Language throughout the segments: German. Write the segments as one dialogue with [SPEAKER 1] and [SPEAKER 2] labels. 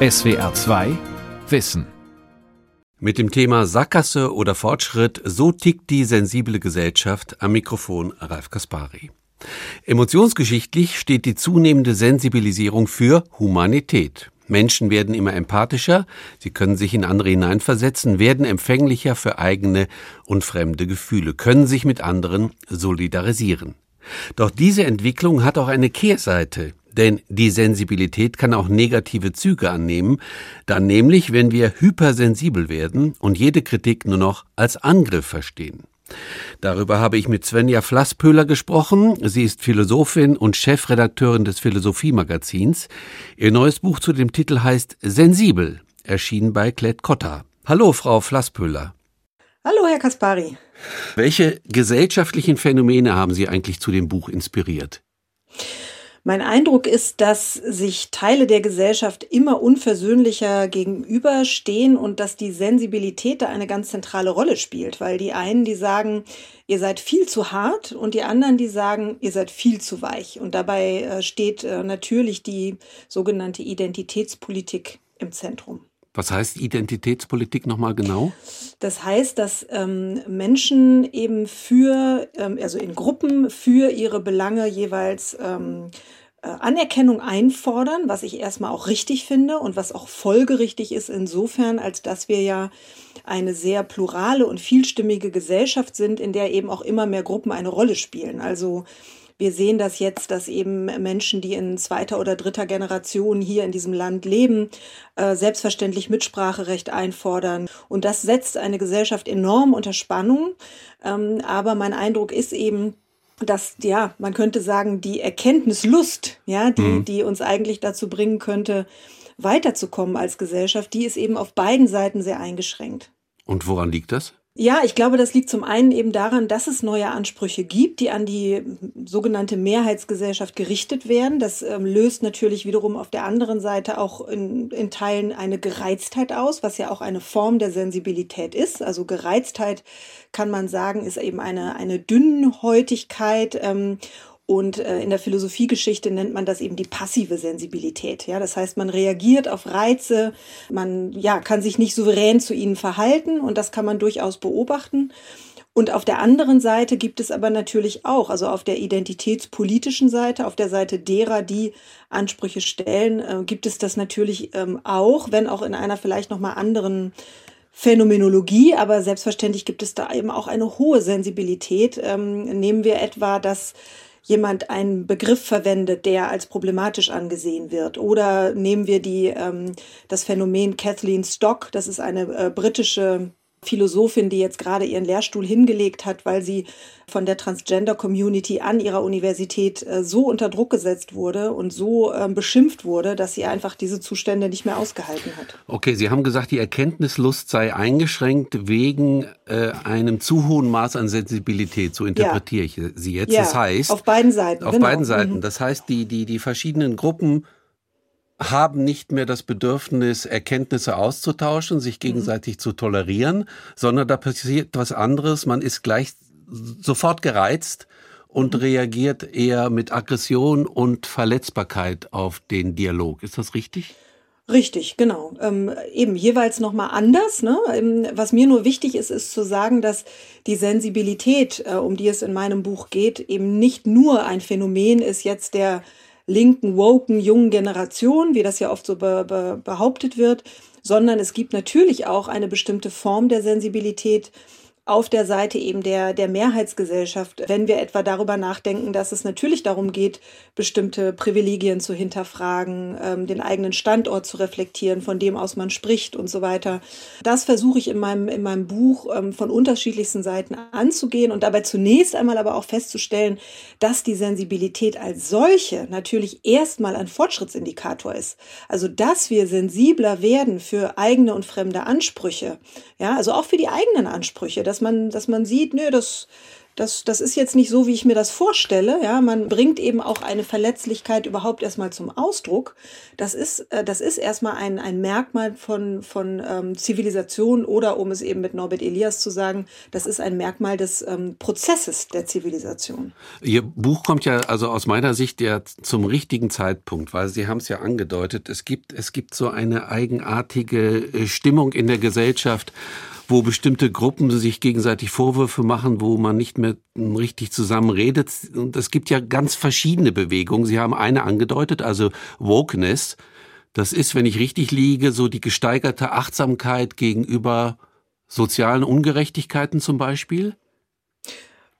[SPEAKER 1] SWR 2 Wissen. Mit dem Thema Sackgasse oder Fortschritt, so tickt die sensible Gesellschaft am Mikrofon Ralf Kaspari. Emotionsgeschichtlich steht die zunehmende Sensibilisierung für Humanität. Menschen werden immer empathischer, sie können sich in andere hineinversetzen, werden empfänglicher für eigene und fremde Gefühle, können sich mit anderen solidarisieren. Doch diese Entwicklung hat auch eine Kehrseite, denn die Sensibilität kann auch negative Züge annehmen, dann nämlich, wenn wir hypersensibel werden und jede Kritik nur noch als Angriff verstehen. Darüber habe ich mit Svenja Flasspöhler gesprochen. Sie ist Philosophin und Chefredakteurin des Philosophiemagazins. Ihr neues Buch zu dem Titel heißt Sensibel, erschienen bei Klett Cotta. Hallo, Frau Flasspöhler.
[SPEAKER 2] Hallo, Herr Kaspari.
[SPEAKER 1] Welche gesellschaftlichen Phänomene haben Sie eigentlich zu dem Buch inspiriert?
[SPEAKER 2] Mein Eindruck ist, dass sich Teile der Gesellschaft immer unversöhnlicher gegenüberstehen und dass die Sensibilität da eine ganz zentrale Rolle spielt, weil die einen, die sagen, ihr seid viel zu hart und die anderen, die sagen, ihr seid viel zu weich. Und dabei äh, steht äh, natürlich die sogenannte Identitätspolitik im Zentrum.
[SPEAKER 1] Was heißt Identitätspolitik nochmal genau?
[SPEAKER 2] Das heißt, dass ähm, Menschen eben für, ähm, also in Gruppen für ihre Belange jeweils ähm, äh, Anerkennung einfordern, was ich erstmal auch richtig finde und was auch folgerichtig ist insofern, als dass wir ja eine sehr plurale und vielstimmige Gesellschaft sind, in der eben auch immer mehr Gruppen eine Rolle spielen. Also wir sehen das jetzt, dass eben Menschen, die in zweiter oder dritter Generation hier in diesem Land leben, äh, selbstverständlich Mitspracherecht einfordern. Und das setzt eine Gesellschaft enorm unter Spannung. Ähm, aber mein Eindruck ist eben, dass, ja, man könnte sagen, die Erkenntnislust, ja, die, mhm. die uns eigentlich dazu bringen könnte, weiterzukommen als Gesellschaft, die ist eben auf beiden Seiten sehr eingeschränkt.
[SPEAKER 1] Und woran liegt das?
[SPEAKER 2] Ja, ich glaube, das liegt zum einen eben daran, dass es neue Ansprüche gibt, die an die sogenannte Mehrheitsgesellschaft gerichtet werden. Das ähm, löst natürlich wiederum auf der anderen Seite auch in, in Teilen eine Gereiztheit aus, was ja auch eine Form der Sensibilität ist. Also Gereiztheit kann man sagen, ist eben eine, eine Dünnhäutigkeit. Ähm, und äh, in der Philosophiegeschichte nennt man das eben die passive Sensibilität. Ja, das heißt, man reagiert auf Reize, man ja, kann sich nicht souverän zu ihnen verhalten und das kann man durchaus beobachten. Und auf der anderen Seite gibt es aber natürlich auch, also auf der identitätspolitischen Seite, auf der Seite derer, die Ansprüche stellen, äh, gibt es das natürlich ähm, auch, wenn auch in einer vielleicht noch mal anderen Phänomenologie, aber selbstverständlich gibt es da eben auch eine hohe Sensibilität. Ähm, nehmen wir etwa das jemand einen Begriff verwendet, der als problematisch angesehen wird. Oder nehmen wir die, ähm, das Phänomen Kathleen Stock, das ist eine äh, britische Philosophin, die jetzt gerade ihren Lehrstuhl hingelegt hat, weil sie von der Transgender-Community an ihrer Universität äh, so unter Druck gesetzt wurde und so äh, beschimpft wurde, dass sie einfach diese Zustände nicht mehr ausgehalten hat.
[SPEAKER 1] Okay, Sie haben gesagt, die Erkenntnislust sei eingeschränkt wegen äh, einem zu hohen Maß an Sensibilität. So interpretiere ja. ich Sie jetzt.
[SPEAKER 2] Ja, das heißt auf beiden Seiten.
[SPEAKER 1] Auf genau. beiden Seiten. Mhm. Das heißt, die die die verschiedenen Gruppen haben nicht mehr das Bedürfnis, Erkenntnisse auszutauschen, sich gegenseitig mhm. zu tolerieren, sondern da passiert was anderes. Man ist gleich sofort gereizt und mhm. reagiert eher mit Aggression und Verletzbarkeit auf den Dialog. Ist das richtig?
[SPEAKER 2] Richtig, genau. Ähm, eben jeweils nochmal anders. Ne? Ähm, was mir nur wichtig ist, ist zu sagen, dass die Sensibilität, äh, um die es in meinem Buch geht, eben nicht nur ein Phänomen ist jetzt der linken, woken, jungen Generation, wie das ja oft so be be behauptet wird, sondern es gibt natürlich auch eine bestimmte Form der Sensibilität, auf der Seite eben der, der Mehrheitsgesellschaft, wenn wir etwa darüber nachdenken, dass es natürlich darum geht, bestimmte Privilegien zu hinterfragen, ähm, den eigenen Standort zu reflektieren, von dem aus man spricht und so weiter. Das versuche ich in meinem, in meinem Buch ähm, von unterschiedlichsten Seiten anzugehen und dabei zunächst einmal aber auch festzustellen, dass die Sensibilität als solche natürlich erstmal ein Fortschrittsindikator ist. Also, dass wir sensibler werden für eigene und fremde Ansprüche. Ja, also auch für die eigenen Ansprüche. Das dass man, dass man sieht, nö, das, Das, das ist jetzt nicht so, wie ich mir das vorstelle. Ja, man bringt eben auch eine Verletzlichkeit überhaupt erstmal zum Ausdruck. Das ist, äh, das ist erstmal ein, ein Merkmal von, von ähm, Zivilisation oder um es eben mit Norbert Elias zu sagen, das ist ein Merkmal des ähm, Prozesses der Zivilisation.
[SPEAKER 1] Ihr Buch kommt ja also aus meiner Sicht ja zum richtigen Zeitpunkt, weil Sie haben es ja angedeutet, es gibt, es gibt so eine eigenartige äh, Stimmung in der Gesellschaft, wo bestimmte Gruppen sich gegenseitig Vorwürfe machen, wo man nicht mehr richtig zusammen redet. Und es gibt ja ganz verschiedene Bewegungen. Sie haben eine angedeutet, also Wokeness. Das ist, wenn ich richtig liege, so die gesteigerte Achtsamkeit gegenüber sozialen Ungerechtigkeiten zum Beispiel.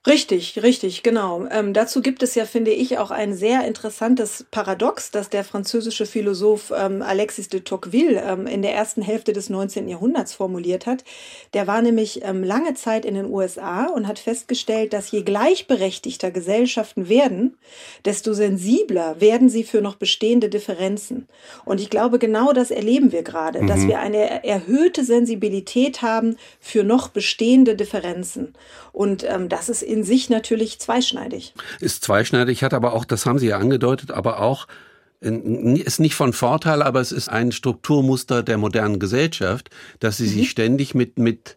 [SPEAKER 2] Richtig, richtig, genau. Ähm, dazu gibt es ja, finde ich, auch ein sehr interessantes Paradox, das der französische Philosoph ähm, Alexis de Tocqueville ähm, in der ersten Hälfte des 19. Jahrhunderts formuliert hat. Der war nämlich ähm, lange Zeit in den USA und hat festgestellt, dass je gleichberechtigter Gesellschaften werden, desto sensibler werden sie für noch bestehende Differenzen. Und ich glaube, genau das erleben wir gerade, mhm. dass wir eine erhöhte Sensibilität haben für noch bestehende Differenzen. Und ähm, das ist in sich natürlich zweischneidig.
[SPEAKER 1] Ist zweischneidig, hat aber auch, das haben Sie ja angedeutet, aber auch ist nicht von Vorteil, aber es ist ein Strukturmuster der modernen Gesellschaft, dass sie mhm. sich ständig mit, mit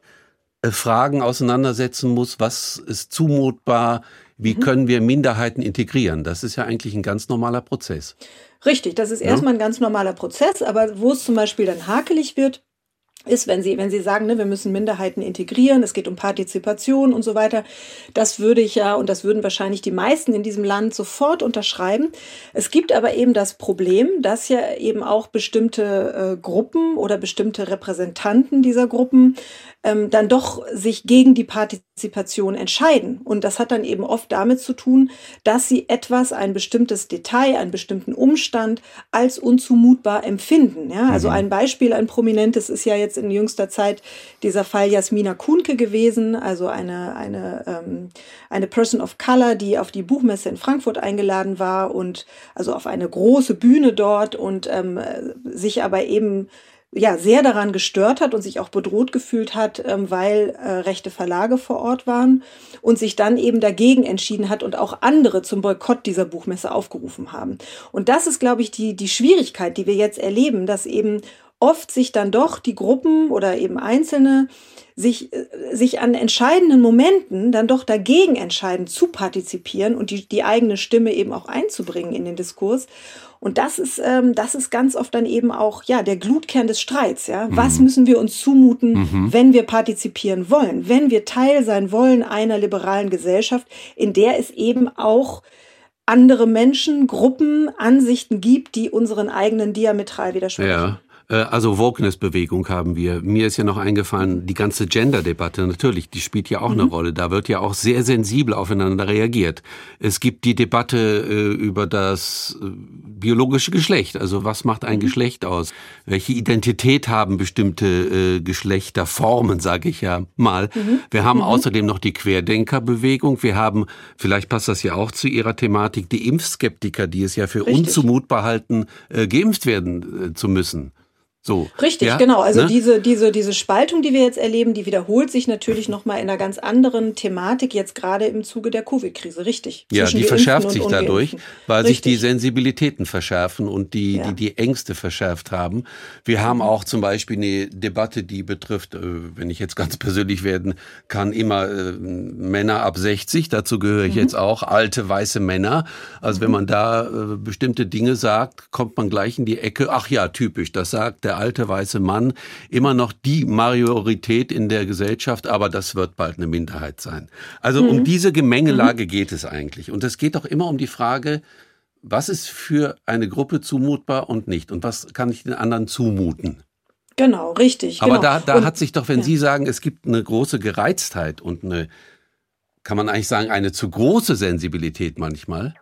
[SPEAKER 1] äh, Fragen auseinandersetzen muss, was ist zumutbar, wie mhm. können wir Minderheiten integrieren. Das ist ja eigentlich ein ganz normaler Prozess.
[SPEAKER 2] Richtig, das ist ja. erstmal ein ganz normaler Prozess, aber wo es zum Beispiel dann hakelig wird, ist, wenn Sie, wenn Sie sagen, ne, wir müssen Minderheiten integrieren, es geht um Partizipation und so weiter. Das würde ich ja, und das würden wahrscheinlich die meisten in diesem Land sofort unterschreiben. Es gibt aber eben das Problem, dass ja eben auch bestimmte äh, Gruppen oder bestimmte Repräsentanten dieser Gruppen ähm, dann doch sich gegen die Partizipation entscheiden. Und das hat dann eben oft damit zu tun, dass sie etwas, ein bestimmtes Detail, einen bestimmten Umstand als unzumutbar empfinden. Ja, also mhm. ein Beispiel, ein prominentes ist ja jetzt in jüngster Zeit dieser Fall Jasmina Kuhnke gewesen, also eine, eine, ähm, eine Person of Color, die auf die Buchmesse in Frankfurt eingeladen war und also auf eine große Bühne dort und ähm, sich aber eben ja sehr daran gestört hat und sich auch bedroht gefühlt hat, ähm, weil äh, rechte Verlage vor Ort waren und sich dann eben dagegen entschieden hat und auch andere zum Boykott dieser Buchmesse aufgerufen haben. Und das ist, glaube ich, die, die Schwierigkeit, die wir jetzt erleben, dass eben oft sich dann doch die Gruppen oder eben Einzelne sich, äh, sich an entscheidenden Momenten dann doch dagegen entscheiden, zu partizipieren und die, die eigene Stimme eben auch einzubringen in den Diskurs. Und das ist, ähm, das ist ganz oft dann eben auch ja der Glutkern des Streits. Ja, mhm. was müssen wir uns zumuten, mhm. wenn wir partizipieren wollen, wenn wir Teil sein wollen einer liberalen Gesellschaft, in der es eben auch andere Menschen, Gruppen, Ansichten gibt, die unseren eigenen diametral widersprechen.
[SPEAKER 1] Ja. Äh, also Wokeness-Bewegung haben wir. Mir ist ja noch eingefallen, die ganze Gender-Debatte, natürlich, die spielt ja auch mhm. eine Rolle. Da wird ja auch sehr sensibel aufeinander reagiert. Es gibt die Debatte äh, über das äh, biologische Geschlecht. Also was macht ein mhm. Geschlecht aus? Welche Identität haben bestimmte äh, Geschlechterformen, sage ich ja mal. Mhm. Wir haben mhm. außerdem noch die Querdenkerbewegung. Wir haben, vielleicht passt das ja auch zu Ihrer Thematik, die Impfskeptiker, die es ja für Richtig. unzumutbar halten, äh, geimpft werden äh, zu müssen. So.
[SPEAKER 2] Richtig, ja? genau. Also ne? diese, diese, diese Spaltung, die wir jetzt erleben, die wiederholt sich natürlich nochmal in einer ganz anderen Thematik, jetzt gerade im Zuge der Covid-Krise. Richtig.
[SPEAKER 1] Ja, die verschärft sich dadurch, weil Richtig. sich die Sensibilitäten verschärfen und die, ja. die, die Ängste verschärft haben. Wir haben mhm. auch zum Beispiel eine Debatte, die betrifft, äh, wenn ich jetzt ganz persönlich werden kann, immer äh, Männer ab 60. Dazu gehöre ich mhm. jetzt auch, alte weiße Männer. Also mhm. wenn man da äh, bestimmte Dinge sagt, kommt man gleich in die Ecke. Ach ja, typisch, das sagt der der alte weiße Mann immer noch die Majorität in der Gesellschaft, aber das wird bald eine Minderheit sein. Also mhm. um diese Gemengelage mhm. geht es eigentlich. Und es geht auch immer um die Frage, was ist für eine Gruppe zumutbar und nicht? Und was kann ich den anderen zumuten?
[SPEAKER 2] Genau, richtig.
[SPEAKER 1] Aber
[SPEAKER 2] genau.
[SPEAKER 1] da, da hat sich doch, wenn ja. Sie sagen, es gibt eine große Gereiztheit und eine, kann man eigentlich sagen, eine zu große Sensibilität manchmal.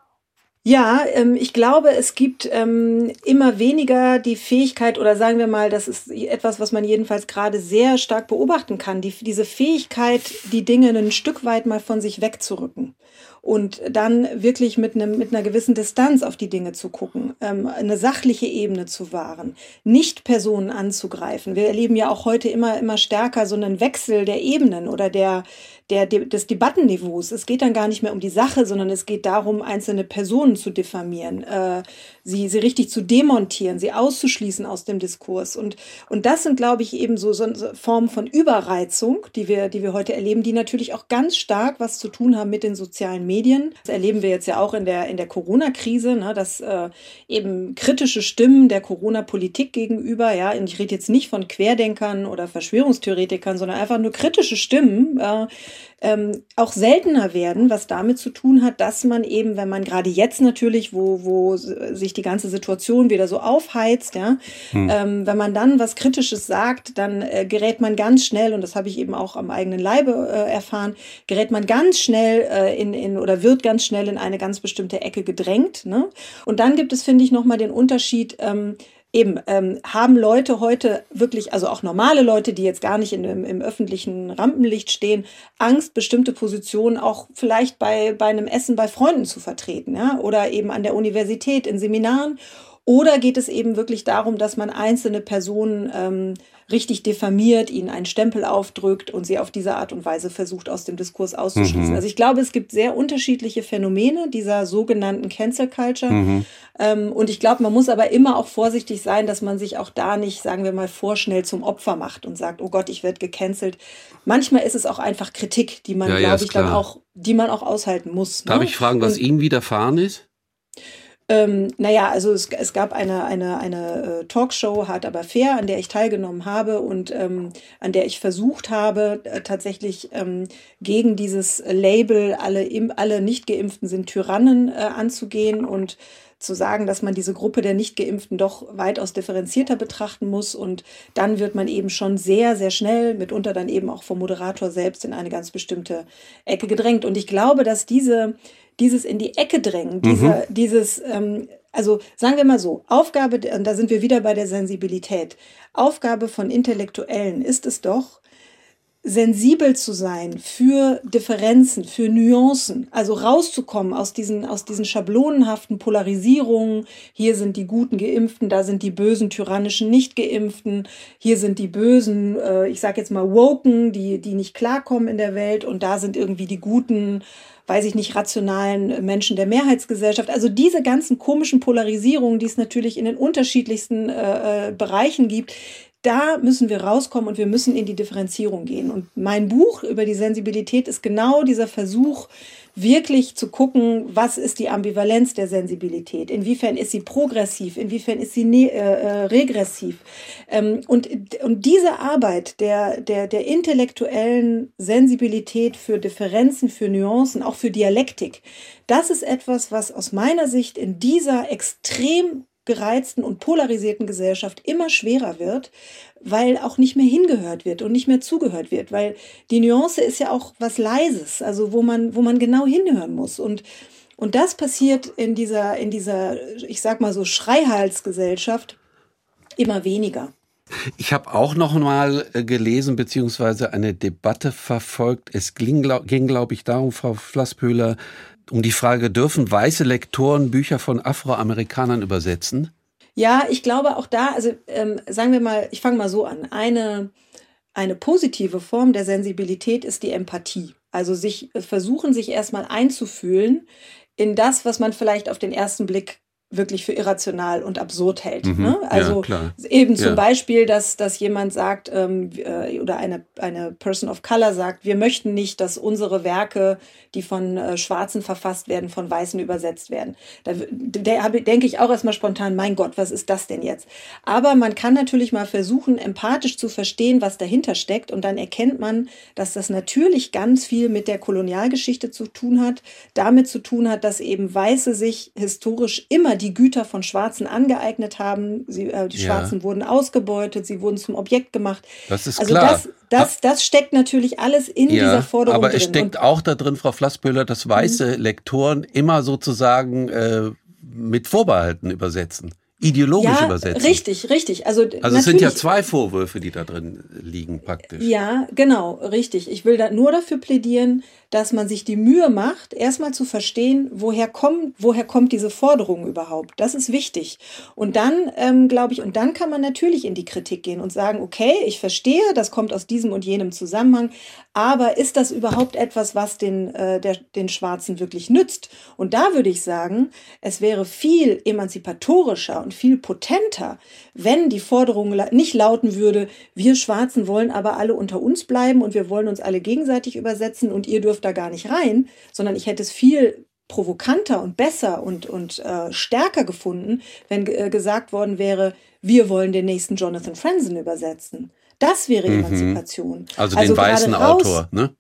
[SPEAKER 2] Ja, ähm, ich glaube, es gibt ähm, immer weniger die Fähigkeit, oder sagen wir mal, das ist etwas, was man jedenfalls gerade sehr stark beobachten kann, die, diese Fähigkeit, die Dinge ein Stück weit mal von sich wegzurücken und dann wirklich mit, einem, mit einer gewissen Distanz auf die Dinge zu gucken, ähm, eine sachliche Ebene zu wahren, nicht Personen anzugreifen. Wir erleben ja auch heute immer, immer stärker so einen Wechsel der Ebenen oder der, der, des Debattenniveaus. Es geht dann gar nicht mehr um die Sache, sondern es geht darum, einzelne Personen zu diffamieren, äh, sie, sie richtig zu demontieren, sie auszuschließen aus dem Diskurs. Und, und das sind, glaube ich, eben so, so Formen von Überreizung, die wir, die wir heute erleben, die natürlich auch ganz stark was zu tun haben mit den sozialen Medien. Das erleben wir jetzt ja auch in der, in der Corona-Krise, ne, dass äh, eben kritische Stimmen der Corona-Politik gegenüber, ja, und ich rede jetzt nicht von Querdenkern oder Verschwörungstheoretikern, sondern einfach nur kritische Stimmen, äh, ähm, auch seltener werden, was damit zu tun hat, dass man eben, wenn man gerade jetzt natürlich, wo, wo sich die ganze Situation wieder so aufheizt, ja, hm. ähm, wenn man dann was Kritisches sagt, dann äh, gerät man ganz schnell, und das habe ich eben auch am eigenen Leibe äh, erfahren, gerät man ganz schnell äh, in, in oder wird ganz schnell in eine ganz bestimmte Ecke gedrängt. Ne? Und dann gibt es, finde ich, nochmal den Unterschied, ähm, eben ähm, haben Leute heute wirklich, also auch normale Leute, die jetzt gar nicht in, im, im öffentlichen Rampenlicht stehen, Angst, bestimmte Positionen auch vielleicht bei, bei einem Essen bei Freunden zu vertreten, ja, oder eben an der Universität, in Seminaren. Oder geht es eben wirklich darum, dass man einzelne Personen ähm, richtig diffamiert, ihnen einen Stempel aufdrückt und sie auf diese Art und Weise versucht, aus dem Diskurs auszuschließen. Mhm. Also ich glaube, es gibt sehr unterschiedliche Phänomene dieser sogenannten Cancel Culture. Mhm. Ähm, und ich glaube, man muss aber immer auch vorsichtig sein, dass man sich auch da nicht, sagen wir mal, vorschnell zum Opfer macht und sagt, oh Gott, ich werde gecancelt. Manchmal ist es auch einfach Kritik, die man, ja, glaube ich, klar. dann auch, die man auch aushalten muss.
[SPEAKER 1] Darf ne? ich fragen, was und, Ihnen widerfahren ist?
[SPEAKER 2] Ähm, naja, also es, es gab eine, eine, eine äh, Talkshow, Hart aber fair, an der ich teilgenommen habe und ähm, an der ich versucht habe, äh, tatsächlich ähm, gegen dieses Label, alle, alle Nicht-Geimpften sind Tyrannen äh, anzugehen und zu sagen, dass man diese Gruppe der Nicht-Geimpften doch weitaus differenzierter betrachten muss. Und dann wird man eben schon sehr, sehr schnell, mitunter dann eben auch vom Moderator selbst in eine ganz bestimmte Ecke gedrängt. Und ich glaube, dass diese, dieses in die Ecke drängen, diese, mhm. dieses, ähm, also sagen wir mal so, Aufgabe, und da sind wir wieder bei der Sensibilität, Aufgabe von Intellektuellen ist es doch, sensibel zu sein für Differenzen, für Nuancen, also rauszukommen aus diesen, aus diesen schablonenhaften Polarisierungen. Hier sind die guten Geimpften, da sind die bösen, tyrannischen Nicht-Geimpften, hier sind die bösen, äh, ich sag jetzt mal Woken, die, die nicht klarkommen in der Welt und da sind irgendwie die guten, weiß ich nicht, rationalen Menschen der Mehrheitsgesellschaft. Also diese ganzen komischen Polarisierungen, die es natürlich in den unterschiedlichsten äh, äh, Bereichen gibt, da müssen wir rauskommen und wir müssen in die Differenzierung gehen. Und mein Buch über die Sensibilität ist genau dieser Versuch, wirklich zu gucken, was ist die Ambivalenz der Sensibilität, inwiefern ist sie progressiv, inwiefern ist sie ne, äh, äh, regressiv. Ähm, und, und diese Arbeit der, der, der intellektuellen Sensibilität für Differenzen, für Nuancen, auch für Dialektik, das ist etwas, was aus meiner Sicht in dieser extrem gereizten und polarisierten Gesellschaft immer schwerer wird, weil auch nicht mehr hingehört wird und nicht mehr zugehört wird, weil die Nuance ist ja auch was Leises, also wo man, wo man genau hinhören muss und und das passiert in dieser, in dieser, ich sag mal so, Schreihalsgesellschaft immer weniger.
[SPEAKER 1] Ich habe auch noch mal äh, gelesen beziehungsweise eine Debatte verfolgt. Es ging, glaube ich, darum, Frau Flasspöhler, um die Frage, dürfen weiße Lektoren Bücher von Afroamerikanern übersetzen?
[SPEAKER 2] Ja, ich glaube auch da, also ähm, sagen wir mal, ich fange mal so an. Eine, eine positive Form der Sensibilität ist die Empathie. Also sich äh, versuchen, sich erstmal einzufühlen in das, was man vielleicht auf den ersten Blick wirklich für irrational und absurd hält. Mhm, ne? Also ja, eben zum ja. Beispiel, dass, dass jemand sagt ähm, äh, oder eine, eine Person of Color sagt, wir möchten nicht, dass unsere Werke, die von äh, Schwarzen verfasst werden, von Weißen übersetzt werden. Da denke ich auch erstmal spontan, mein Gott, was ist das denn jetzt? Aber man kann natürlich mal versuchen, empathisch zu verstehen, was dahinter steckt und dann erkennt man, dass das natürlich ganz viel mit der Kolonialgeschichte zu tun hat, damit zu tun hat, dass eben Weiße sich historisch immer die Güter von Schwarzen angeeignet haben. Sie, äh, die ja. Schwarzen wurden ausgebeutet, sie wurden zum Objekt gemacht.
[SPEAKER 1] Das ist also klar.
[SPEAKER 2] Das, das, das steckt natürlich alles in ja, dieser Forderung
[SPEAKER 1] aber drin. Es steckt Und, auch da drin, Frau Flassböhler, dass weiße mhm. Lektoren immer sozusagen äh, mit Vorbehalten übersetzen ideologisch ja, übersetzen.
[SPEAKER 2] Richtig, richtig. Also,
[SPEAKER 1] also es sind ja zwei Vorwürfe, die da drin liegen, praktisch.
[SPEAKER 2] Ja, genau, richtig. Ich will da nur dafür plädieren, dass man sich die Mühe macht, erstmal zu verstehen, woher kommt, woher kommt diese Forderung überhaupt. Das ist wichtig. Und dann, ähm, glaube ich, und dann kann man natürlich in die Kritik gehen und sagen, okay, ich verstehe, das kommt aus diesem und jenem Zusammenhang, aber ist das überhaupt etwas, was den, äh, der, den Schwarzen wirklich nützt? Und da würde ich sagen, es wäre viel emanzipatorischer und viel potenter, wenn die Forderung nicht lauten würde, wir Schwarzen wollen aber alle unter uns bleiben und wir wollen uns alle gegenseitig übersetzen und ihr dürft da gar nicht rein, sondern ich hätte es viel provokanter und besser und, und äh, stärker gefunden, wenn äh, gesagt worden wäre, wir wollen den nächsten Jonathan Franzen übersetzen. Das wäre mhm. Emanzipation.
[SPEAKER 1] Also, also den weißen raus, Autor, ne?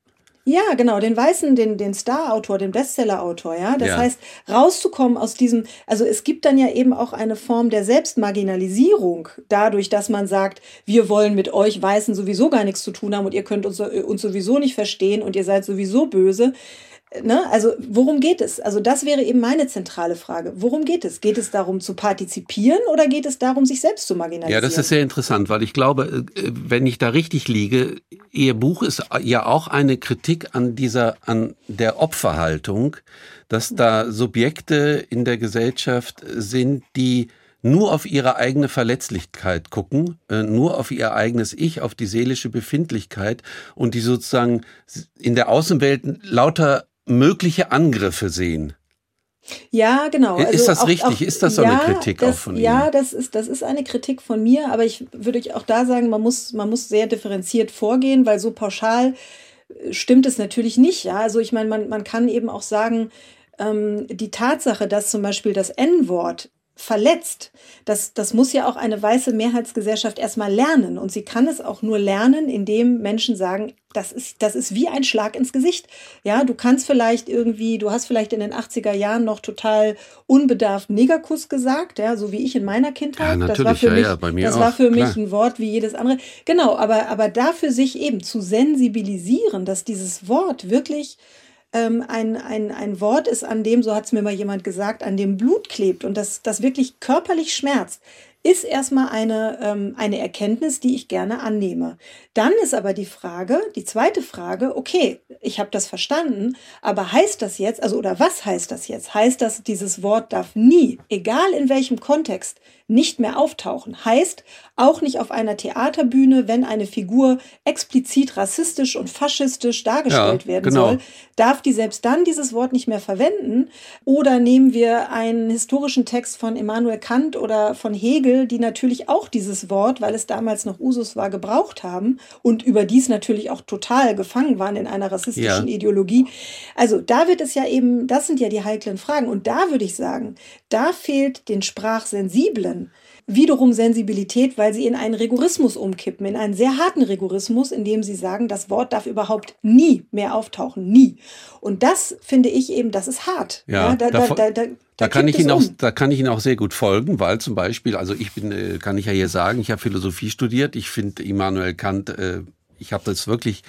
[SPEAKER 2] Ja, genau, den weißen, den, den Star-Autor, den Bestseller-Autor, ja. Das ja. heißt, rauszukommen aus diesem, also es gibt dann ja eben auch eine Form der Selbstmarginalisierung, dadurch, dass man sagt, wir wollen mit euch Weißen sowieso gar nichts zu tun haben und ihr könnt uns, uns sowieso nicht verstehen und ihr seid sowieso böse. Ne? Also worum geht es? Also das wäre eben meine zentrale Frage. Worum geht es? Geht es darum zu partizipieren oder geht es darum, sich selbst zu marginalisieren?
[SPEAKER 1] Ja, das ist sehr interessant, weil ich glaube, äh, wenn ich da richtig liege, Ihr Buch ist ja auch eine Kritik an dieser, an der Opferhaltung, dass da Subjekte in der Gesellschaft sind, die nur auf ihre eigene Verletzlichkeit gucken, äh, nur auf ihr eigenes Ich, auf die seelische Befindlichkeit und die sozusagen in der Außenwelt lauter mögliche Angriffe sehen.
[SPEAKER 2] Ja, genau.
[SPEAKER 1] Also ist das auch, richtig? Auch, ist das so ja, eine Kritik
[SPEAKER 2] das,
[SPEAKER 1] auch von
[SPEAKER 2] Ihnen? Ja, das ist, das ist eine Kritik von mir, aber ich würde auch da sagen, man muss, man muss sehr differenziert vorgehen, weil so pauschal äh, stimmt es natürlich nicht. Ja, also ich meine, man, man kann eben auch sagen, ähm, die Tatsache, dass zum Beispiel das N-Wort verletzt. Das, das muss ja auch eine weiße Mehrheitsgesellschaft erstmal lernen. Und sie kann es auch nur lernen, indem Menschen sagen, das ist, das ist wie ein Schlag ins Gesicht. Ja, du kannst vielleicht irgendwie, du hast vielleicht in den 80er Jahren noch total unbedarft Negerkuss gesagt, ja, so wie ich in meiner Kindheit.
[SPEAKER 1] Ja,
[SPEAKER 2] das war für
[SPEAKER 1] ja,
[SPEAKER 2] mich,
[SPEAKER 1] ja, bei mir
[SPEAKER 2] das
[SPEAKER 1] auch,
[SPEAKER 2] war für
[SPEAKER 1] klar.
[SPEAKER 2] mich ein Wort wie jedes andere. Genau, aber, aber dafür sich eben zu sensibilisieren, dass dieses Wort wirklich ähm, ein, ein, ein Wort ist, an dem, so hat es mir mal jemand gesagt, an dem Blut klebt und das, das wirklich körperlich schmerzt, ist erstmal eine, ähm, eine Erkenntnis, die ich gerne annehme. Dann ist aber die Frage, die zweite Frage, okay, ich habe das verstanden, aber heißt das jetzt, also oder was heißt das jetzt? Heißt das, dieses Wort darf nie, egal in welchem Kontext, nicht mehr auftauchen. Heißt, auch nicht auf einer Theaterbühne, wenn eine Figur explizit rassistisch und faschistisch dargestellt ja, werden genau. soll, darf die selbst dann dieses Wort nicht mehr verwenden. Oder nehmen wir einen historischen Text von Immanuel Kant oder von Hegel, die natürlich auch dieses Wort, weil es damals noch Usus war, gebraucht haben und überdies natürlich auch total gefangen waren in einer rassistischen ja. Ideologie. Also da wird es ja eben, das sind ja die heiklen Fragen. Und da würde ich sagen, da fehlt den Sprachsensiblen wiederum Sensibilität, weil sie in einen Rigorismus umkippen, in einen sehr harten Rigorismus, in dem sie sagen, das Wort darf überhaupt nie mehr auftauchen, nie. Und das finde ich eben, das ist hart.
[SPEAKER 1] Ja,
[SPEAKER 2] ja
[SPEAKER 1] da, da, da, da, da kann ich Ihnen um. auch, da kann ich Ihnen auch sehr gut folgen, weil zum Beispiel, also ich bin, äh, kann ich ja hier sagen, ich habe Philosophie studiert. Ich finde Immanuel Kant, äh, ich habe das wirklich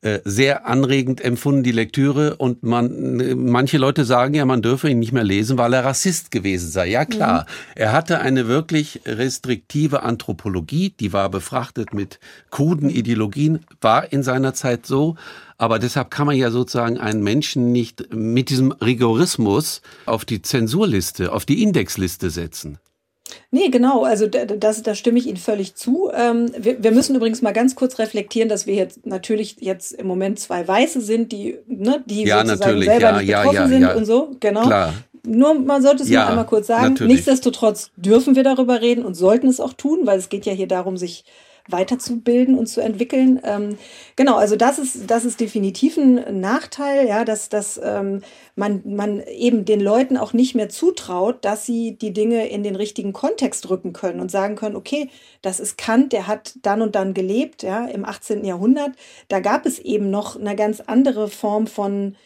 [SPEAKER 1] äh, sehr anregend empfunden, die Lektüre. Und man, äh, manche Leute sagen ja, man dürfe ihn nicht mehr lesen, weil er Rassist gewesen sei. Ja klar, mhm. er hatte eine wirklich restriktive Anthropologie, die war befrachtet mit kruden Ideologien, war in seiner Zeit so. Aber deshalb kann man ja sozusagen einen Menschen nicht mit diesem Rigorismus auf die Zensurliste, auf die Indexliste setzen.
[SPEAKER 2] Nee, genau, also das, da stimme ich Ihnen völlig zu. Ähm, wir, wir, müssen übrigens mal ganz kurz reflektieren, dass wir jetzt natürlich jetzt im Moment zwei Weiße sind, die, ne, die
[SPEAKER 1] ja,
[SPEAKER 2] sozusagen selber
[SPEAKER 1] ja,
[SPEAKER 2] nicht betroffen
[SPEAKER 1] ja,
[SPEAKER 2] sind und so, genau.
[SPEAKER 1] Klar.
[SPEAKER 2] Nur man sollte es nur einmal kurz sagen.
[SPEAKER 1] Natürlich.
[SPEAKER 2] Nichtsdestotrotz dürfen wir darüber reden und sollten es auch tun, weil es geht ja hier darum, sich weiterzubilden und zu entwickeln. Ähm, genau, also das ist, das ist definitiv ein Nachteil, ja, dass, dass ähm, man, man eben den Leuten auch nicht mehr zutraut, dass sie die Dinge in den richtigen Kontext rücken können und sagen können, okay, das ist Kant, der hat dann und dann gelebt, ja, im 18. Jahrhundert. Da gab es eben noch eine ganz andere Form von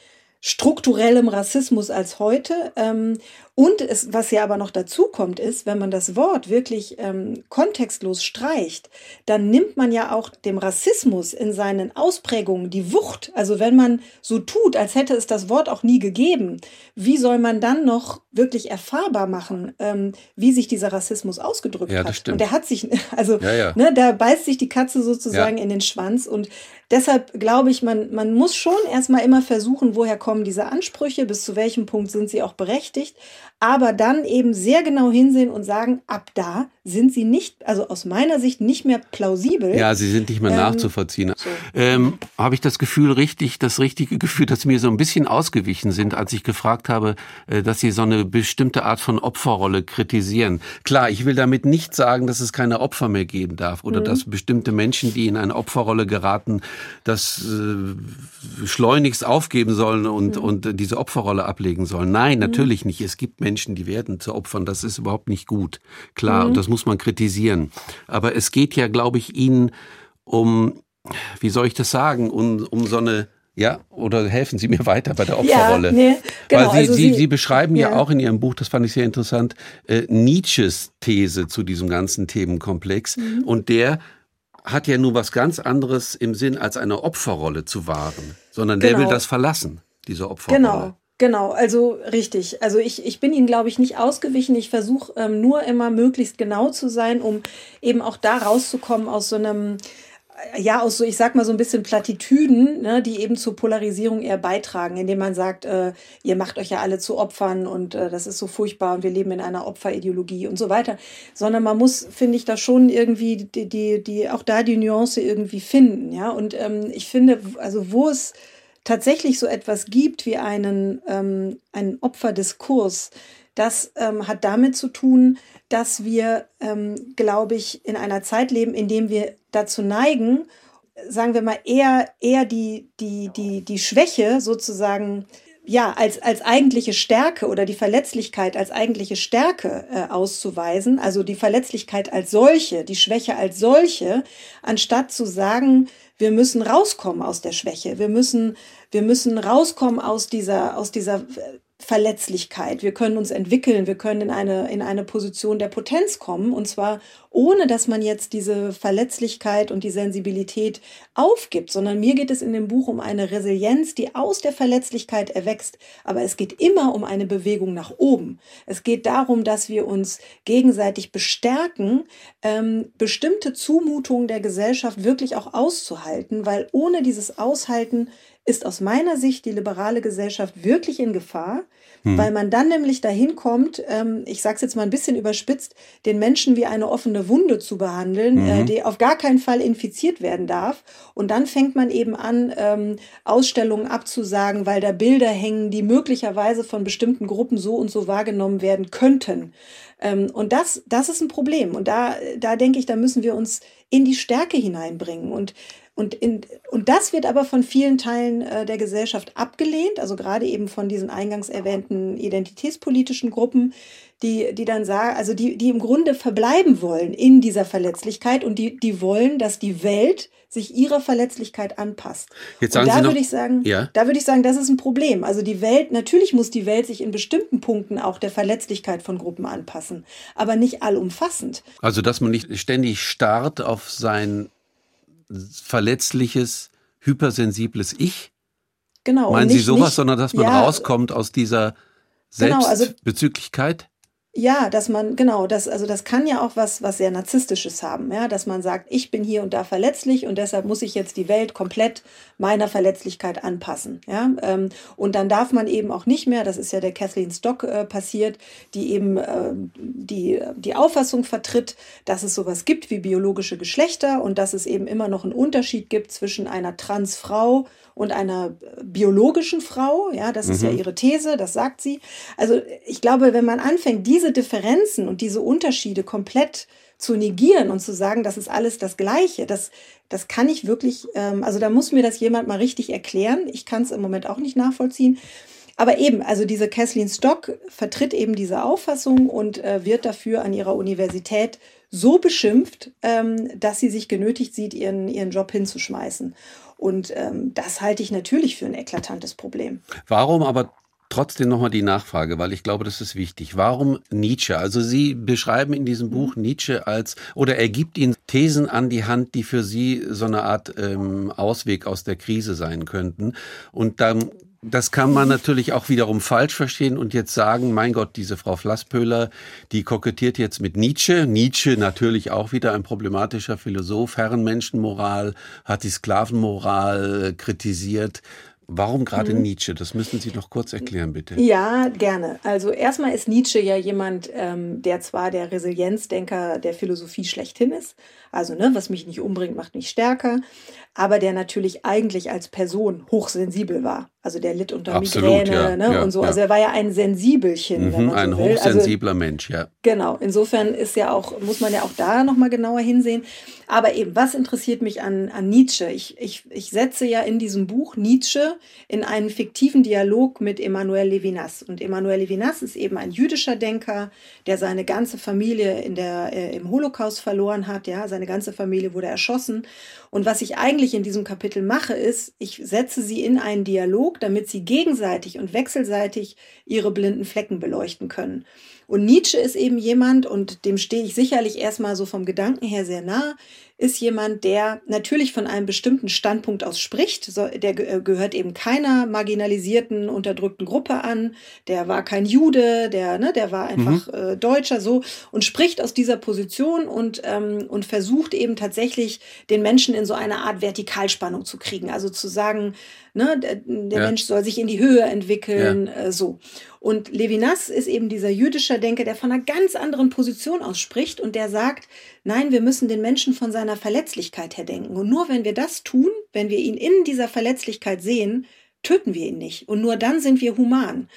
[SPEAKER 2] strukturellem Rassismus als heute. Ähm, Und es, was ja aber noch dazu kommt, ist, wenn man das Wort wirklich ähm, kontextlos streicht, dann nimmt man ja auch dem Rassismus in seinen Ausprägungen die Wucht. Also wenn man so tut, als hätte es das Wort auch nie gegeben, wie soll man dann noch wirklich erfahrbar machen, ähm, wie sich dieser Rassismus ausgedrückt ja, hat? Und der hat sich, also ja, ja. Ne, da beißt sich die Katze sozusagen in den Schwanz und deshalb glaube ich, man, man muss schon erstmal immer versuchen, woher kommen diese Ansprüche, bis zu welchem Punkt sind sie auch berechtigt, aber dann eben sehr genau hinsehen und sagen, ab da sind sie nicht, also aus meiner Sicht nicht mehr plausibel.
[SPEAKER 1] Ja, sie sind nicht mehr ähm, nachzuvollziehen. So. Ähm, habe ich das Gefühl richtig, das richtige Gefühl, dass sie mir so ein bisschen ausgewichen sind, als ich gefragt habe, äh, dass sie so eine bestimmte Art von Opferrolle kritisieren. Klar, ich will damit nicht sagen, dass es keine Opfer mehr geben darf oder mhm. dass bestimmte Menschen, die in eine Opferrolle geraten, das äh, schleunigst aufgeben sollen und, mhm. und diese Opferrolle ablegen sollen. Nein, mhm. natürlich nicht. Es gibt Menschen, die werden zu Opfern. Das ist überhaupt nicht gut. Klar, mhm. und das muss man kritisieren. Aber es geht ja, glaube ich, Ihnen um, wie soll ich das sagen, um, um so eine ja, oder helfen Sie mir weiter bei der Opferrolle. Ja, nee, genau, Weil Sie, also Sie, Sie, beschreiben ja. ja. auch in Ihrem Buch, das fand ich sehr interessant, äh, Nietzsches These zu diesem ganzen Themenkomplex. Mhm. Und der hat ja nur was ganz anderes im Sinn, als eine Opferrolle zu wahren, sondern genau. der will genau. das verlassen, diese Opferrolle.
[SPEAKER 2] Genau. Genau, also richtig. Also ich, ich bin Ihnen, glaube ich, nicht ausgewichen. Ich versuche ähm, nur immer möglichst genau zu sein, um eben auch da rauszukommen aus so einem, ja, aus so, ich sag mal so ein bisschen Plattitüden, ne, die eben zur Polarisierung eher beitragen, indem man sagt, äh, ihr macht euch ja alle zu Opfern und äh, das ist so furchtbar und wir leben in einer Opferideologie und so weiter. Sondern man muss, finde ich, da schon irgendwie die, die, die, auch da die Nuance irgendwie finden, ja. Und ähm, ich finde, also wo es tatsächlich so etwas gibt wie einen, ähm, einen Opferdiskurs, das ähm, hat damit zu tun, dass wir, ähm, glaube ich, in einer Zeit leben, in dem wir dazu neigen, sagen wir mal, eher, eher die, die, die, die Schwäche sozusagen ja, als, als eigentliche Stärke oder die Verletzlichkeit als eigentliche Stärke äh, auszuweisen, also die Verletzlichkeit als solche, die Schwäche als solche, anstatt zu sagen, wir müssen rauskommen aus der Schwäche, wir müssen, wir müssen rauskommen aus dieser, aus dieser Verletzlichkeit. Wir können uns entwickeln, wir können in eine, in eine Position der Potenz kommen und zwar ohne, dass man jetzt diese Verletzlichkeit und die Sensibilität aufgibt, sondern mir geht es in dem Buch um eine Resilienz, die aus der Verletzlichkeit erwächst. Aber es geht immer um eine Bewegung nach oben. Es geht darum, dass wir uns gegenseitig bestärken, ähm, bestimmte Zumutungen der Gesellschaft wirklich auch auszuhalten, weil ohne dieses Aushalten ist aus meiner Sicht die liberale Gesellschaft wirklich in Gefahr, hm. weil man dann nämlich dahin kommt, ähm, ich sage es jetzt mal ein bisschen überspitzt, den Menschen wie eine offene Wunde zu behandeln, äh, mhm. äh, die auf gar keinen Fall infiziert werden darf. Und dann fängt man eben an, ähm, Ausstellungen abzusagen, weil da Bilder hängen, die möglicherweise von bestimmten Gruppen so und so wahrgenommen werden könnten. Ähm, und das, das ist ein Problem. Und da, da denke ich, da müssen wir uns in die Stärke hineinbringen. Und und, in, und das wird aber von vielen Teilen äh, der Gesellschaft abgelehnt, also gerade eben von diesen eingangs erwähnten identitätspolitischen Gruppen, die, die dann sagen, also die, die im Grunde verbleiben wollen in dieser Verletzlichkeit und die, die wollen, dass die Welt sich ihrer Verletzlichkeit anpasst. Jetzt sagen und da Sie noch, würde ich sagen, ja? da würde ich sagen, das ist ein Problem. Also die Welt, natürlich muss die Welt sich in bestimmten Punkten auch der Verletzlichkeit von Gruppen anpassen, aber nicht allumfassend.
[SPEAKER 1] Also dass man nicht ständig starrt auf sein verletzliches, hypersensibles Ich? Genau. Meinen nicht, Sie sowas, nicht, sondern dass man ja, rauskommt aus dieser Selbstbezüglichkeit? Genau, also
[SPEAKER 2] ja, dass man, genau, das, also das kann ja auch was, was sehr Narzisstisches haben, ja, dass man sagt, ich bin hier und da verletzlich und deshalb muss ich jetzt die Welt komplett meiner Verletzlichkeit anpassen, ja. Ähm, und dann darf man eben auch nicht mehr, das ist ja der Kathleen Stock äh, passiert, die eben äh, die, die Auffassung vertritt, dass es sowas gibt wie biologische Geschlechter und dass es eben immer noch einen Unterschied gibt zwischen einer Transfrau und einer biologischen Frau. Ja, das ist ja mhm. ihre These, das sagt sie. Also ich glaube, wenn man anfängt, diese Differenzen und diese Unterschiede komplett zu negieren und zu sagen, das ist alles das Gleiche, das, das kann ich wirklich, ähm, also da muss mir das jemand mal richtig erklären. Ich kann es im Moment auch nicht nachvollziehen. Aber eben, also diese Kathleen Stock vertritt eben diese Auffassung und äh, wird dafür an ihrer Universität so beschimpft, ähm, dass sie sich genötigt sieht, ihren, ihren Job hinzuschmeißen. Und ähm, das halte ich natürlich für ein eklatantes Problem.
[SPEAKER 1] Warum aber trotzdem nochmal die Nachfrage, weil ich glaube, das ist wichtig. Warum Nietzsche? Also Sie beschreiben in diesem Buch mhm. Nietzsche als, oder er gibt Ihnen Thesen an die Hand, die für Sie so eine Art ähm, Ausweg aus der Krise sein könnten. Und dann das kann man natürlich auch wiederum falsch verstehen und jetzt sagen, mein Gott, diese Frau Flasspöhler, die kokettiert jetzt mit Nietzsche. Nietzsche natürlich auch wieder ein problematischer Philosoph, Herrenmenschenmoral, hat die Sklavenmoral kritisiert. Warum gerade mhm. Nietzsche? Das müssen Sie noch kurz erklären, bitte.
[SPEAKER 2] Ja, gerne. Also erstmal ist Nietzsche ja jemand, ähm, der zwar der Resilienzdenker der Philosophie schlechthin ist, also ne, was mich nicht umbringt, macht mich stärker, aber der natürlich eigentlich als Person hochsensibel war. Also der litt unter Absolut, Migräne ja, ne, ja, und so. Ja. Also er war ja ein Sensibelchen.
[SPEAKER 1] Mhm, so ein will. Also hochsensibler also, Mensch, ja.
[SPEAKER 2] Genau. Insofern ist ja auch, muss man ja auch da nochmal genauer hinsehen. Aber eben, was interessiert mich an, an Nietzsche? Ich, ich, ich setze ja in diesem Buch Nietzsche in einen fiktiven Dialog mit Emmanuel Levinas. Und Emmanuel Levinas ist eben ein jüdischer Denker, der seine ganze Familie in der, äh, im Holocaust verloren hat. Ja, seine ganze Familie wurde erschossen. Und was ich eigentlich in diesem Kapitel mache, ist, ich setze sie in einen Dialog, damit sie gegenseitig und wechselseitig ihre blinden Flecken beleuchten können. Und Nietzsche ist eben jemand, und dem stehe ich sicherlich erstmal so vom Gedanken her sehr nah, ist jemand, der natürlich von einem bestimmten Standpunkt aus spricht. Der äh, gehört eben keiner marginalisierten, unterdrückten Gruppe an. Der war kein Jude, der, ne, der war einfach mhm. äh, Deutscher so und spricht aus dieser Position und, ähm, und versucht eben tatsächlich den Menschen in so eine Art Vertikalspannung zu kriegen. Also zu sagen, ne, der, der ja. Mensch soll sich in die Höhe entwickeln, ja. äh, so. Und Levinas ist eben dieser jüdischer Denker, der von einer ganz anderen Position aus spricht und der sagt, nein, wir müssen den Menschen von seiner Verletzlichkeit her denken. Und nur wenn wir das tun, wenn wir ihn in dieser Verletzlichkeit sehen, töten wir ihn nicht. Und nur dann sind wir human.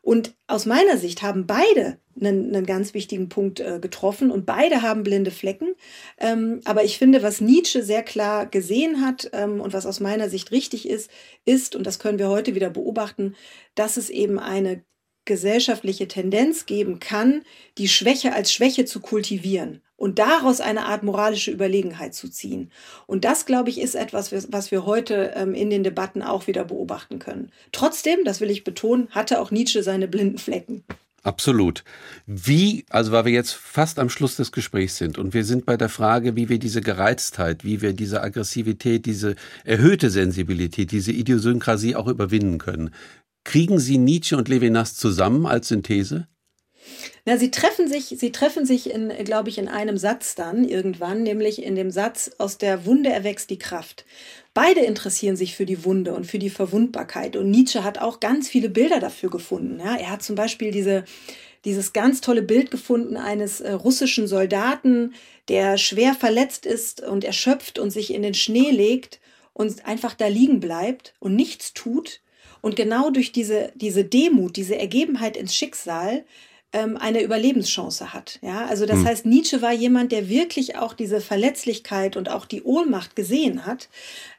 [SPEAKER 2] Und aus meiner Sicht haben beide einen, einen ganz wichtigen Punkt äh, getroffen und beide haben blinde Flecken. Ähm, aber ich finde, was Nietzsche sehr klar gesehen hat ähm, und was aus meiner Sicht richtig ist, ist, und das können wir heute wieder beobachten, dass es eben eine gesellschaftliche Tendenz geben kann, die Schwäche als Schwäche zu kultivieren und daraus eine Art moralische Überlegenheit zu ziehen. Und das, glaube ich, ist etwas, was wir heute ähm, in den Debatten auch wieder beobachten können. Trotzdem, das will ich betonen, hatte auch Nietzsche seine blinden Flecken.
[SPEAKER 1] Absolut. Wie, also weil wir jetzt fast am Schluss des Gesprächs sind und wir sind bei der Frage, wie wir diese Gereiztheit, wie wir diese Aggressivität, diese erhöhte Sensibilität, diese Idiosynkrasie auch überwinden können. Kriegen Sie Nietzsche und Levinas zusammen als Synthese?
[SPEAKER 2] Na, sie treffen sich, sie treffen sich in, glaube ich, in einem Satz dann irgendwann, nämlich in dem Satz, aus der Wunde erwächst die Kraft. Beide interessieren sich für die Wunde und für die Verwundbarkeit. Und Nietzsche hat auch ganz viele Bilder dafür gefunden. Ja, er hat zum Beispiel diese, dieses ganz tolle Bild gefunden eines äh, russischen Soldaten, der schwer verletzt ist und erschöpft und sich in den Schnee legt und einfach da liegen bleibt und nichts tut und genau durch diese, diese Demut, diese Ergebenheit ins Schicksal ähm, eine Überlebenschance hat. Ja, also das hm. heißt, Nietzsche war jemand, der wirklich auch diese Verletzlichkeit und auch die Ohnmacht gesehen hat.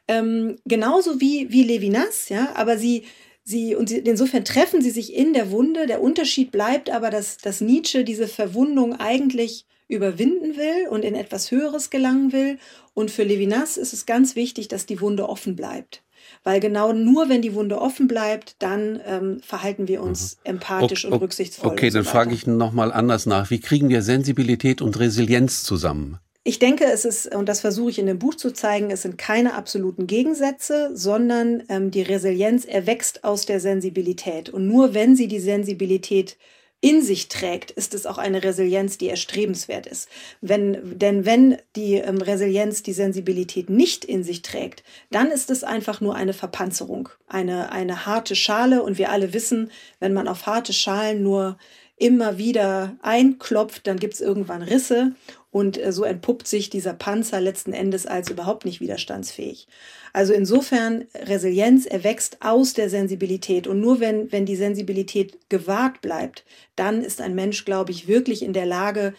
[SPEAKER 2] Ähm, genauso wie, wie Levinas, ja, aber sie, sie, und sie, insofern treffen sie sich in der Wunde. Der Unterschied bleibt aber, dass, dass Nietzsche diese Verwundung eigentlich überwinden will und in etwas Höheres gelangen will. Und für Levinas ist es ganz wichtig, dass die Wunde offen bleibt. Weil genau nur wenn die Wunde offen bleibt, dann ähm, verhalten wir uns mhm. empathisch okay, und rücksichtsvoll.
[SPEAKER 1] Okay,
[SPEAKER 2] so
[SPEAKER 1] dann frage ich nochmal anders nach. Wie kriegen wir Sensibilität und Resilienz zusammen?
[SPEAKER 2] Ich denke, es ist, und das versuche ich in dem Buch zu zeigen, es sind keine absoluten Gegensätze, sondern ähm, die Resilienz erwächst aus der Sensibilität. Und nur wenn sie die Sensibilität in sich trägt, ist es auch eine Resilienz, die erstrebenswert ist. Wenn, denn wenn die ähm, Resilienz die Sensibilität nicht in sich trägt, dann ist es einfach nur eine Verpanzerung, eine, eine harte Schale. Und wir alle wissen, wenn man auf harte Schalen nur immer wieder einklopft, dann gibt es irgendwann Risse und äh, so entpuppt sich dieser Panzer letzten Endes als überhaupt nicht widerstandsfähig. Also insofern, Resilienz erwächst aus der Sensibilität. Und nur wenn, wenn die Sensibilität gewahrt bleibt, dann ist ein Mensch, glaube ich, wirklich in der Lage,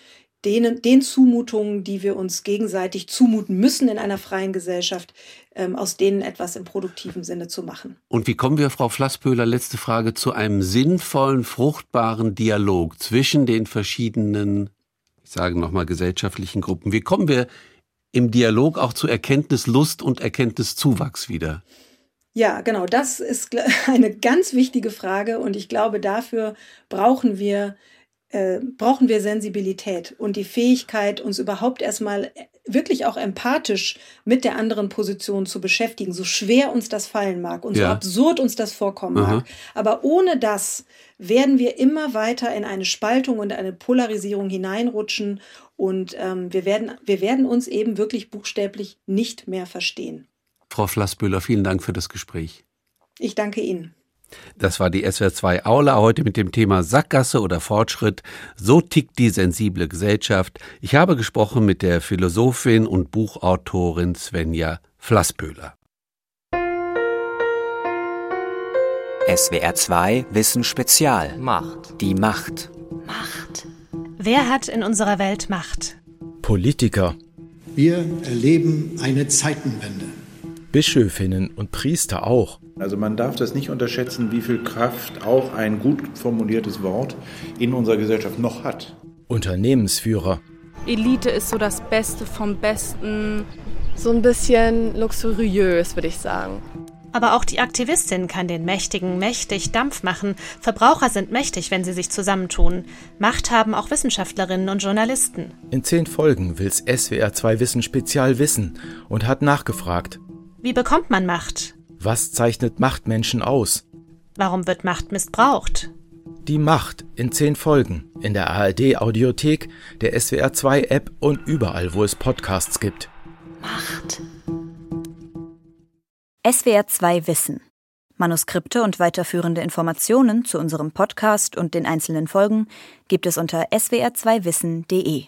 [SPEAKER 2] den, den Zumutungen, die wir uns gegenseitig zumuten müssen in einer freien Gesellschaft, ähm, aus denen etwas im produktiven Sinne zu machen.
[SPEAKER 1] Und wie kommen wir, Frau Flasspöhler, letzte Frage, zu einem sinnvollen, fruchtbaren Dialog zwischen den verschiedenen ich sage nochmal gesellschaftlichen Gruppen. Wie kommen wir im Dialog auch zu Erkenntnislust und Erkenntniszuwachs wieder?
[SPEAKER 2] Ja, genau, das ist eine ganz wichtige Frage und ich glaube, dafür brauchen wir äh, brauchen wir Sensibilität und die Fähigkeit, uns überhaupt erstmal wirklich auch empathisch mit der anderen Position zu beschäftigen, so schwer uns das fallen mag und ja. so absurd uns das vorkommen Aha. mag. Aber ohne das werden wir immer weiter in eine Spaltung und eine Polarisierung hineinrutschen und ähm, wir, werden, wir werden uns eben wirklich buchstäblich nicht mehr verstehen.
[SPEAKER 1] Frau Flassbühler, vielen Dank für das Gespräch.
[SPEAKER 2] Ich danke Ihnen.
[SPEAKER 1] Das war die SWR2 Aula heute mit dem Thema Sackgasse oder Fortschritt. So tickt die sensible Gesellschaft. Ich habe gesprochen mit der Philosophin und Buchautorin Svenja Flassböhler.
[SPEAKER 3] SWR2 Wissen Spezial.
[SPEAKER 4] Macht.
[SPEAKER 3] Die Macht.
[SPEAKER 5] Macht. Wer hat in unserer Welt Macht?
[SPEAKER 6] Politiker.
[SPEAKER 7] Wir erleben eine Zeitenwende.
[SPEAKER 6] Bischöfinnen und Priester auch.
[SPEAKER 8] Also man darf das nicht unterschätzen, wie viel Kraft auch ein gut formuliertes Wort in unserer Gesellschaft noch hat.
[SPEAKER 6] Unternehmensführer.
[SPEAKER 9] Elite ist so das Beste vom Besten.
[SPEAKER 10] So ein bisschen luxuriös, würde ich sagen.
[SPEAKER 5] Aber auch die Aktivistin kann den Mächtigen mächtig Dampf machen. Verbraucher sind mächtig, wenn sie sich zusammentun. Macht haben auch Wissenschaftlerinnen und Journalisten.
[SPEAKER 6] In zehn Folgen will's SWR 2 Wissen Spezial wissen und hat nachgefragt.
[SPEAKER 5] Wie bekommt man Macht?
[SPEAKER 6] Was zeichnet Machtmenschen aus?
[SPEAKER 5] Warum wird Macht missbraucht?
[SPEAKER 6] Die Macht in zehn Folgen in der ARD Audiothek, der SWR 2 App und überall, wo es Podcasts gibt.
[SPEAKER 5] Macht.
[SPEAKER 11] SWR 2 Wissen. Manuskripte und weiterführende Informationen zu unserem Podcast und den einzelnen Folgen gibt es unter swr2wissen.de.